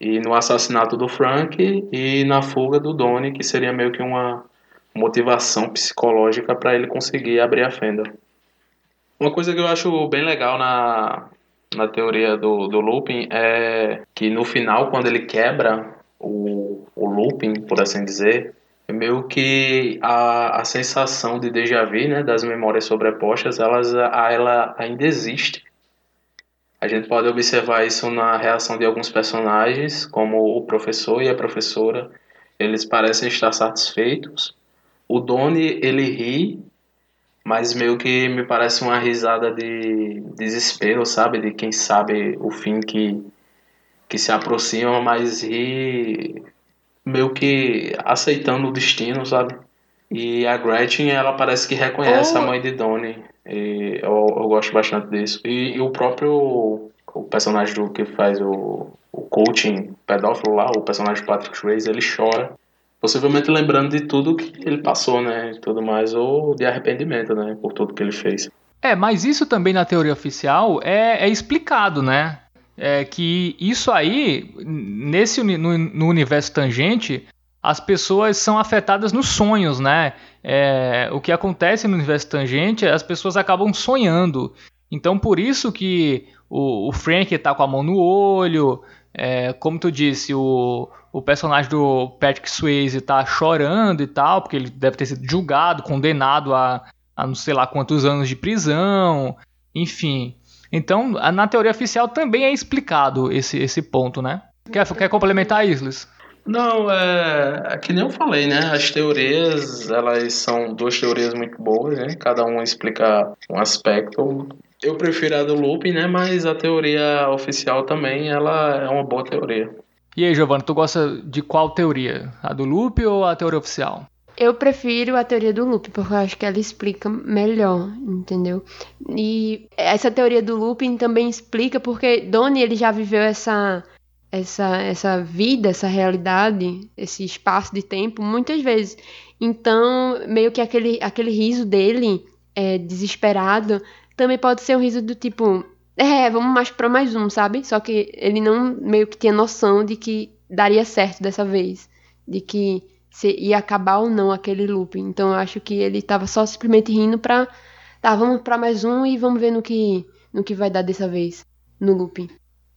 S2: e no assassinato do Frank e na fuga do Donnie, que seria meio que uma motivação psicológica para ele conseguir abrir a fenda. Uma coisa que eu acho bem legal na, na teoria do, do looping é que no final, quando ele quebra o, o looping, por assim dizer, meio que a, a sensação de déjà vu, né, das memórias sobrepostas, elas, ela ainda existe. A gente pode observar isso na reação de alguns personagens, como o professor e a professora. Eles parecem estar satisfeitos. O Doni, ele ri mas meio que me parece uma risada de desespero, sabe? De quem sabe o fim que, que se aproxima, mas ri meio que aceitando o destino, sabe? E a Gretchen, ela parece que reconhece oh. a mãe de Donnie. E eu, eu gosto bastante disso. E, e, o próprio o personagem do que faz o, o coaching pedófilo lá, o personagem Patrick Swayze, ele chora Possivelmente lembrando de tudo que ele passou, né? Tudo mais, ou de arrependimento, né? Por tudo que ele fez.
S1: É, mas isso também na teoria oficial é, é explicado, né? É que isso aí, nesse no, no universo tangente, as pessoas são afetadas nos sonhos, né? É, o que acontece no universo tangente, as pessoas acabam sonhando. Então, por isso que o, o Frank está com a mão no olho, é, como tu disse, o, o personagem do Patrick Swayze tá chorando e tal, porque ele deve ter sido julgado, condenado a, a não sei lá quantos anos de prisão, enfim. Então, na teoria oficial também é explicado esse, esse ponto, né? Quer, quer complementar, Isles?
S2: Não, é, é, que nem eu falei, né? As teorias, elas são duas teorias muito boas, né? Cada uma explica um aspecto. Eu prefiro a do looping, né? Mas a teoria oficial também, ela é uma boa teoria.
S1: E aí, Giovanna, tu gosta de qual teoria? A do loop ou a teoria oficial?
S3: Eu prefiro a teoria do loop, porque eu acho que ela explica melhor, entendeu? E essa teoria do looping também explica porque Donnie ele já viveu essa essa essa vida, essa realidade, esse espaço de tempo muitas vezes. Então, meio que aquele aquele riso dele é, desesperado também pode ser um riso do tipo, é, vamos mais para mais um, sabe? Só que ele não meio que tinha noção de que daria certo dessa vez, de que se ia acabar ou não aquele looping. Então eu acho que ele tava só simplesmente rindo pra. Tá, vamos pra mais um e vamos ver no que, no que vai dar dessa vez. No looping.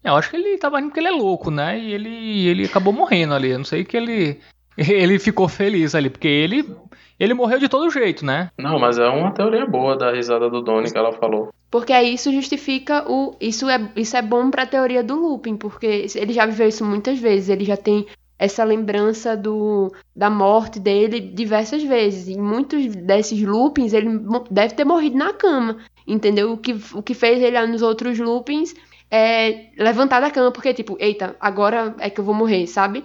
S1: É, eu acho que ele tava rindo porque ele é louco, né? E ele, ele acabou morrendo ali. Eu não sei que ele. Ele ficou feliz ali, porque ele. Ele morreu de todo jeito, né?
S2: Não, mas é uma teoria boa da risada do Donnie que ela falou.
S3: Porque aí isso justifica o. Isso é, isso é bom pra teoria do looping, porque ele já viveu isso muitas vezes. Ele já tem essa lembrança do, da morte dele diversas vezes. Em muitos desses loopings, ele deve ter morrido na cama, entendeu? O que, o que fez ele nos outros loopings é levantar da cama, porque, tipo, eita, agora é que eu vou morrer, sabe?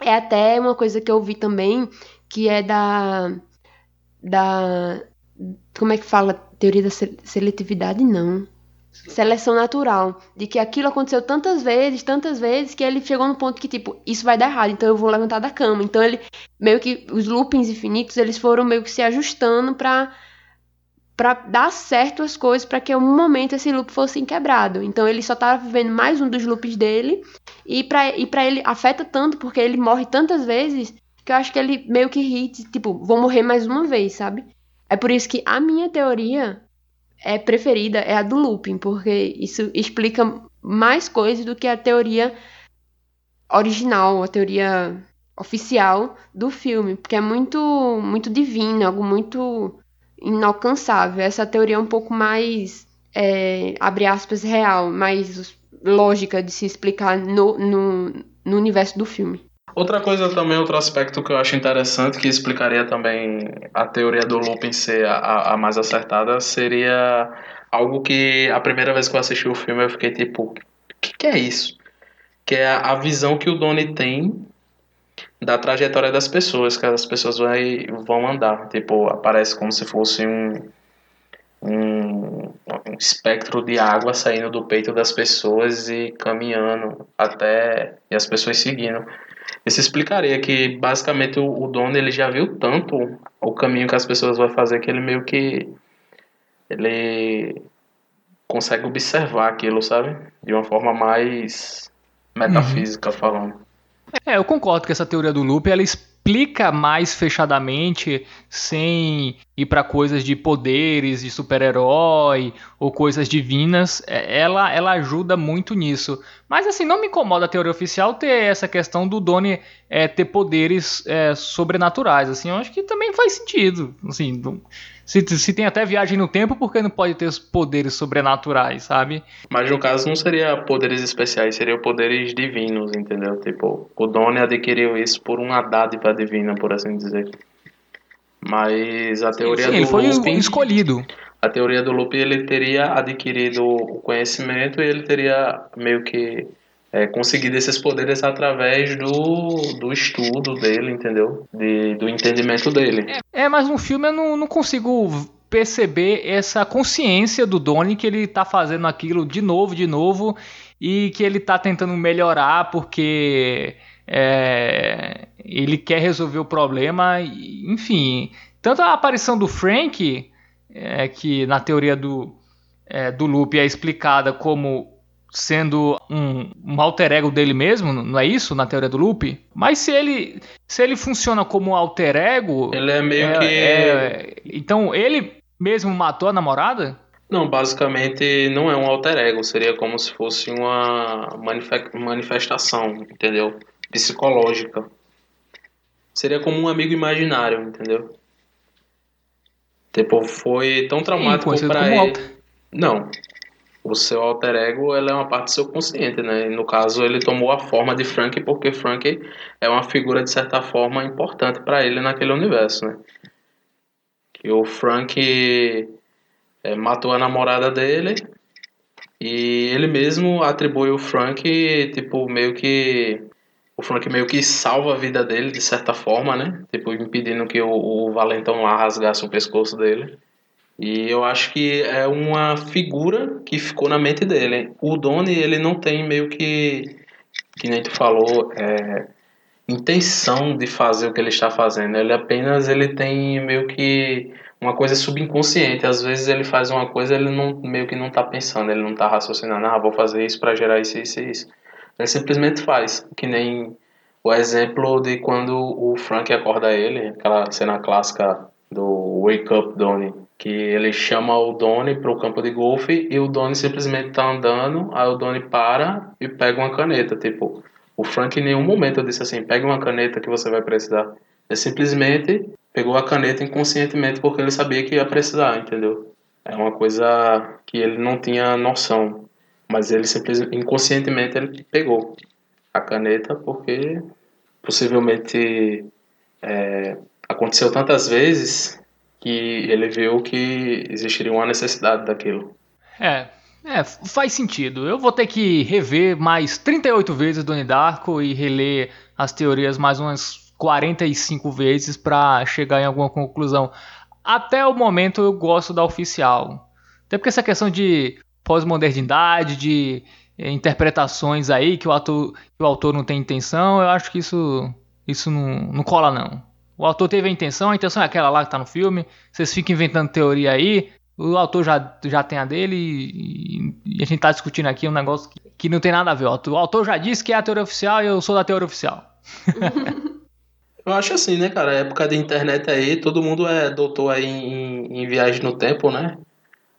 S3: É até uma coisa que eu vi também, que é da. Da. Como é que fala? Teoria da seletividade? Não seleção natural, de que aquilo aconteceu tantas vezes, tantas vezes, que ele chegou no ponto que, tipo, isso vai dar errado, então eu vou levantar da cama. Então ele, meio que, os loopings infinitos, eles foram meio que se ajustando pra, pra dar certo as coisas, para que em um momento esse loop fosse quebrado. Então ele só tava vivendo mais um dos loops dele, e pra, e pra ele afeta tanto, porque ele morre tantas vezes, que eu acho que ele meio que ri, tipo, vou morrer mais uma vez, sabe? É por isso que a minha teoria é preferida é a do looping, porque isso explica mais coisas do que a teoria original, a teoria oficial do filme, porque é muito muito divino, algo muito inalcançável. Essa teoria é um pouco mais é, abre aspas real, mais lógica de se explicar no, no, no universo do filme.
S2: Outra coisa também, outro aspecto que eu acho interessante, que explicaria também a teoria do looping ser a, a mais acertada, seria algo que a primeira vez que eu assisti o filme eu fiquei tipo, o que, que é isso? Que é a visão que o Donnie tem da trajetória das pessoas, que as pessoas vai, vão andar. Tipo, aparece como se fosse um, um, um espectro de água saindo do peito das pessoas e caminhando até. e as pessoas seguindo. Isso explicaria que basicamente o, o dono ele já viu tanto o caminho que as pessoas vão fazer que ele meio que ele consegue observar aquilo, sabe? De uma forma mais metafísica uhum. falando.
S1: É, eu concordo que essa teoria do loop ela explica mais fechadamente, sem ir para coisas de poderes, de super-herói ou coisas divinas, é, ela, ela ajuda muito nisso. Mas assim, não me incomoda a teoria oficial ter essa questão do Donnie é, ter poderes é, sobrenaturais. Assim, eu acho que também faz sentido. Assim, se, se tem até viagem no tempo, por que não pode ter os poderes sobrenaturais, sabe?
S2: Mas no caso não seria poderes especiais, seria poderes divinos, entendeu? Tipo, o Donnie adquiriu isso por uma dádiva divina, por assim dizer. Mas a teoria sim, sim, do
S1: ele foi looping, escolhido.
S2: A teoria do loop ele teria adquirido o conhecimento e ele teria meio que é, conseguido esses poderes através do, do estudo dele, entendeu? De, do entendimento dele.
S1: É, é, mas no filme eu não, não consigo perceber essa consciência do Donnie que ele tá fazendo aquilo de novo, de novo, e que ele tá tentando melhorar porque é, ele quer resolver o problema, enfim. Tanto a aparição do Frank, é, que na teoria do, é, do loop é explicada como sendo um, um alter ego dele mesmo, não é isso na teoria do loop? Mas se ele se ele funciona como alter ego,
S2: ele é meio é, que
S1: é, então ele mesmo matou a namorada?
S2: Não, basicamente não é um alter ego, seria como se fosse uma manifestação, entendeu? Psicológica. Seria como um amigo imaginário, entendeu? Tipo, foi tão traumático para ele. Alter. Não, o seu alter ego é uma parte do seu consciente, né? No caso, ele tomou a forma de Frank porque Frank é uma figura de certa forma importante para ele naquele universo, né? Que o Frank é, matou a namorada dele e ele mesmo atribui o Frank tipo meio que o Frank meio que salva a vida dele de certa forma, né? Tipo, impedindo que o, o Valentão lá rasgasse o pescoço dele. E eu acho que é uma figura que ficou na mente dele. O Donnie, ele não tem meio que, que nem tu falou, é, intenção de fazer o que ele está fazendo. Ele apenas ele tem meio que uma coisa subconsciente. Às vezes ele faz uma coisa, ele não meio que não está pensando, ele não está raciocinando, ah, vou fazer isso para gerar isso, isso isso. Ele simplesmente faz, que nem o exemplo de quando o Frank acorda ele, aquela cena clássica do Wake Up Donnie que ele chama o Donnie para o campo de golfe e o Donnie simplesmente tá andando, aí o Donnie para e pega uma caneta, tipo, o Frank em nenhum momento disse assim, pega uma caneta que você vai precisar. Ele simplesmente pegou a caneta inconscientemente porque ele sabia que ia precisar, entendeu? É uma coisa que ele não tinha noção, mas ele simplesmente inconscientemente ele pegou a caneta porque possivelmente é, aconteceu tantas vezes que ele viu que existiria uma necessidade daquilo.
S1: É, é, faz sentido. Eu vou ter que rever mais 38 vezes Donnie Darko e reler as teorias mais umas 45 vezes para chegar em alguma conclusão. Até o momento eu gosto da oficial. Até porque essa questão de pós-modernidade, de eh, interpretações aí que o, ator, que o autor não tem intenção, eu acho que isso, isso não, não cola não. O autor teve a intenção, a intenção é aquela lá que tá no filme. Vocês ficam inventando teoria aí. O autor já, já tem a dele e, e a gente tá discutindo aqui um negócio que, que, não tem nada a ver. O autor já disse que é a teoria oficial e eu sou da teoria oficial.
S2: eu acho assim, né, cara? Época da internet aí, todo mundo é doutor aí em, em viagem no tempo, né?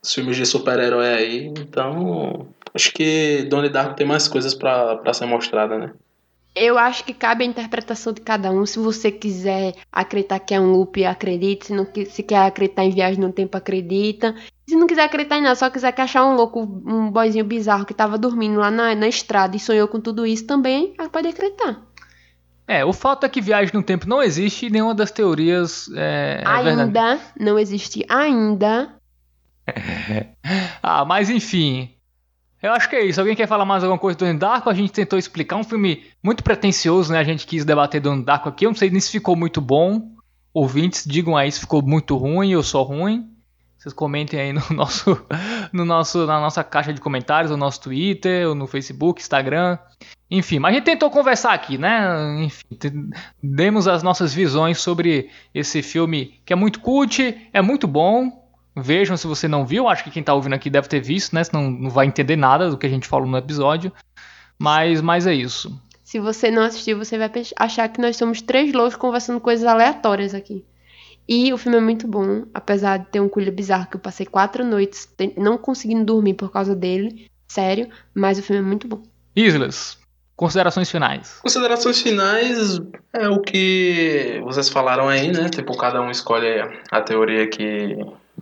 S2: Os filmes de super-herói aí. Então, acho que Donnie Darko tem mais coisas para ser mostrada, né?
S3: Eu acho que cabe a interpretação de cada um. Se você quiser acreditar que é um loop, acredite. Se, não, se quer acreditar em viagem no tempo, acredita. Se não quiser acreditar em nada, só quiser que achar um louco, um boizinho bizarro que tava dormindo lá na, na estrada e sonhou com tudo isso também, pode acreditar.
S1: É, o fato é que viagem no tempo não existe e nenhuma das teorias é,
S3: é ainda é não existe ainda.
S1: ah, mas enfim, eu acho que é isso. Alguém quer falar mais alguma coisa do Donnie? A gente tentou explicar um filme muito pretencioso, né? A gente quis debater do Darko aqui. Eu não sei nem se ficou muito bom. Ouvintes, digam aí se ficou muito ruim ou só ruim. Vocês comentem aí no nosso, no nosso, na nossa caixa de comentários, no nosso Twitter, ou no Facebook, Instagram. Enfim, mas a gente tentou conversar aqui, né? Enfim, demos as nossas visões sobre esse filme que é muito cult, é muito bom, Vejam se você não viu, acho que quem tá ouvindo aqui deve ter visto, né? Senão não vai entender nada do que a gente falou no episódio. Mas, mas é isso.
S3: Se você não assistiu, você vai achar que nós somos três loucos conversando coisas aleatórias aqui. E o filme é muito bom, apesar de ter um culho bizarro que eu passei quatro noites não conseguindo dormir por causa dele. Sério, mas o filme é muito bom.
S1: Islas, considerações finais.
S2: Considerações finais é o que vocês falaram aí, né? Tipo, cada um escolhe a teoria que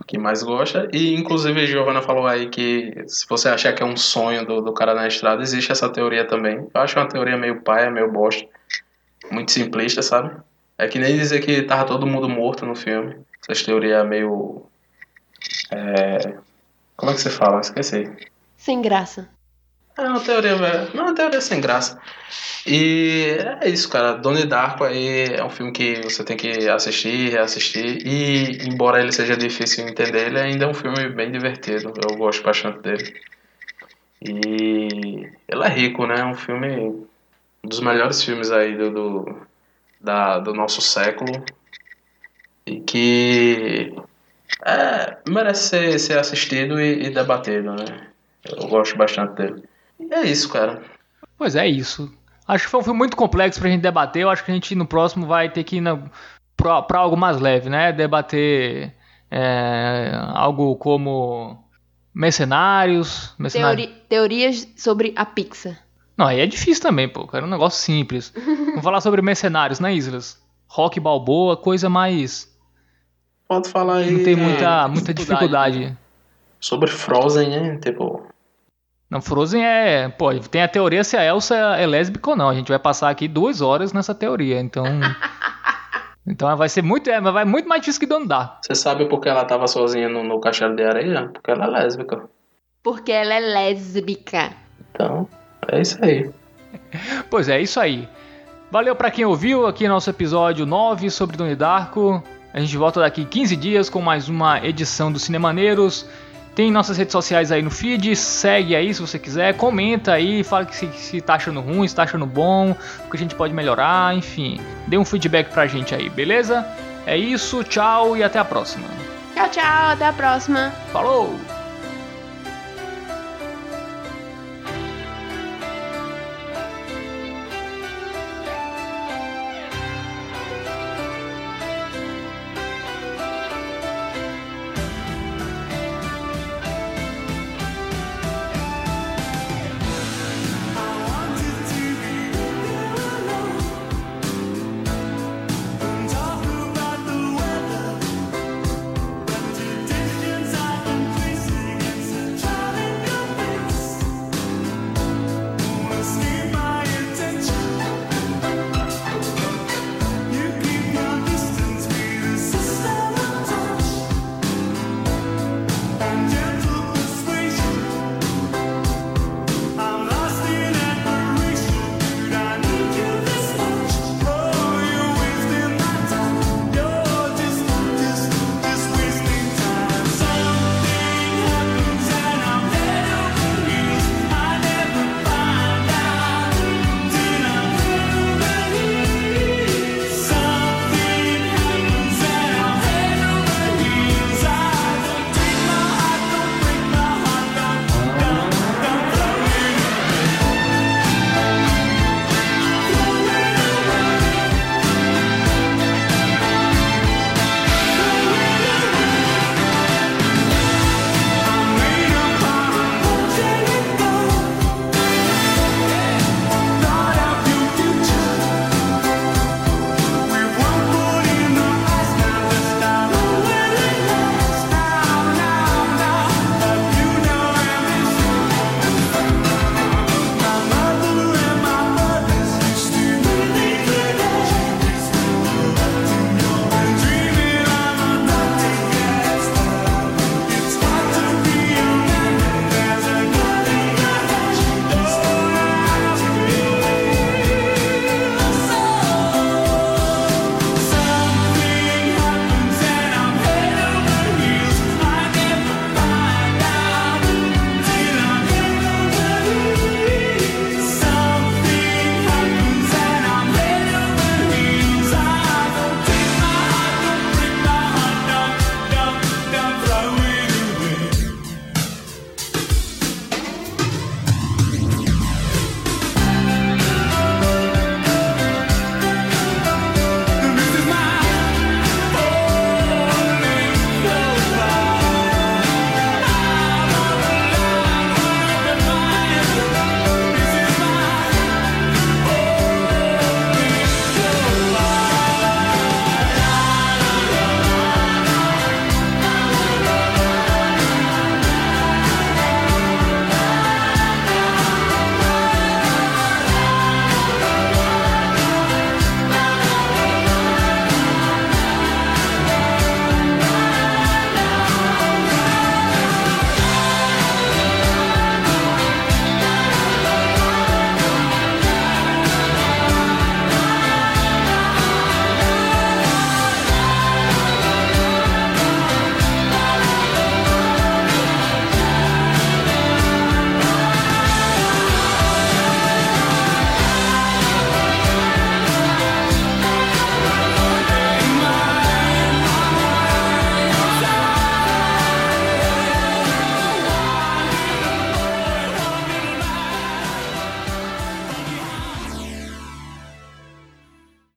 S2: que mais gosta. E inclusive a Giovanna falou aí que se você achar que é um sonho do, do cara na estrada, existe essa teoria também. Eu acho uma teoria meio paia, meio bosta. Muito simplista, sabe? É que nem dizer que tava todo mundo morto no filme. Essa teoria meio. É... Como é que você fala? Esqueci.
S3: Sem graça.
S2: É uma teoria, velho. Não, é uma teoria sem graça. E é isso, cara. Donnie Darko aí é um filme que você tem que assistir, reassistir. E, embora ele seja difícil entender, ele ainda é um filme bem divertido. Eu gosto bastante dele. E ele é rico, né? É um filme. Um dos melhores filmes aí do, do, da, do nosso século. E que é, merece ser, ser assistido e, e debatido, né? Eu gosto bastante dele. É isso, cara.
S1: Pois é isso. Acho que foi um filme muito complexo pra gente debater. Eu acho que a gente no próximo vai ter que ir na, pra, pra algo mais leve, né? Debater é, algo como mercenários. mercenários.
S3: Teori, teorias sobre a Pixar.
S1: Não, aí é difícil também, pô. Era um negócio simples. Vamos falar sobre mercenários, né, Islas? Rock Balboa, coisa mais.
S2: Pode falar aí.
S1: Não tem muita, muita dificuldade.
S2: Sobre Frozen, né? Tipo,
S1: não, Frozen é. Pô, tem a teoria se a Elsa é lésbica ou não. A gente vai passar aqui duas horas nessa teoria, então. então vai ser muito. É, vai muito mais difícil que Donnie Darko.
S2: Você sabe por que ela tava sozinha no, no castelo de areia? Porque ela é lésbica.
S3: Porque ela é lésbica.
S2: Então, é isso aí.
S1: pois é, é isso aí. Valeu para quem ouviu aqui nosso episódio 9 sobre Donnie Darko. A gente volta daqui 15 dias com mais uma edição do Cinemaneiros. Tem nossas redes sociais aí no feed, segue aí se você quiser, comenta aí, fala que se, se tá achando ruim, se tá achando bom, o que a gente pode melhorar, enfim. Dê um feedback pra gente aí, beleza? É isso, tchau e até a próxima.
S3: Tchau, tchau, até a próxima.
S1: Falou!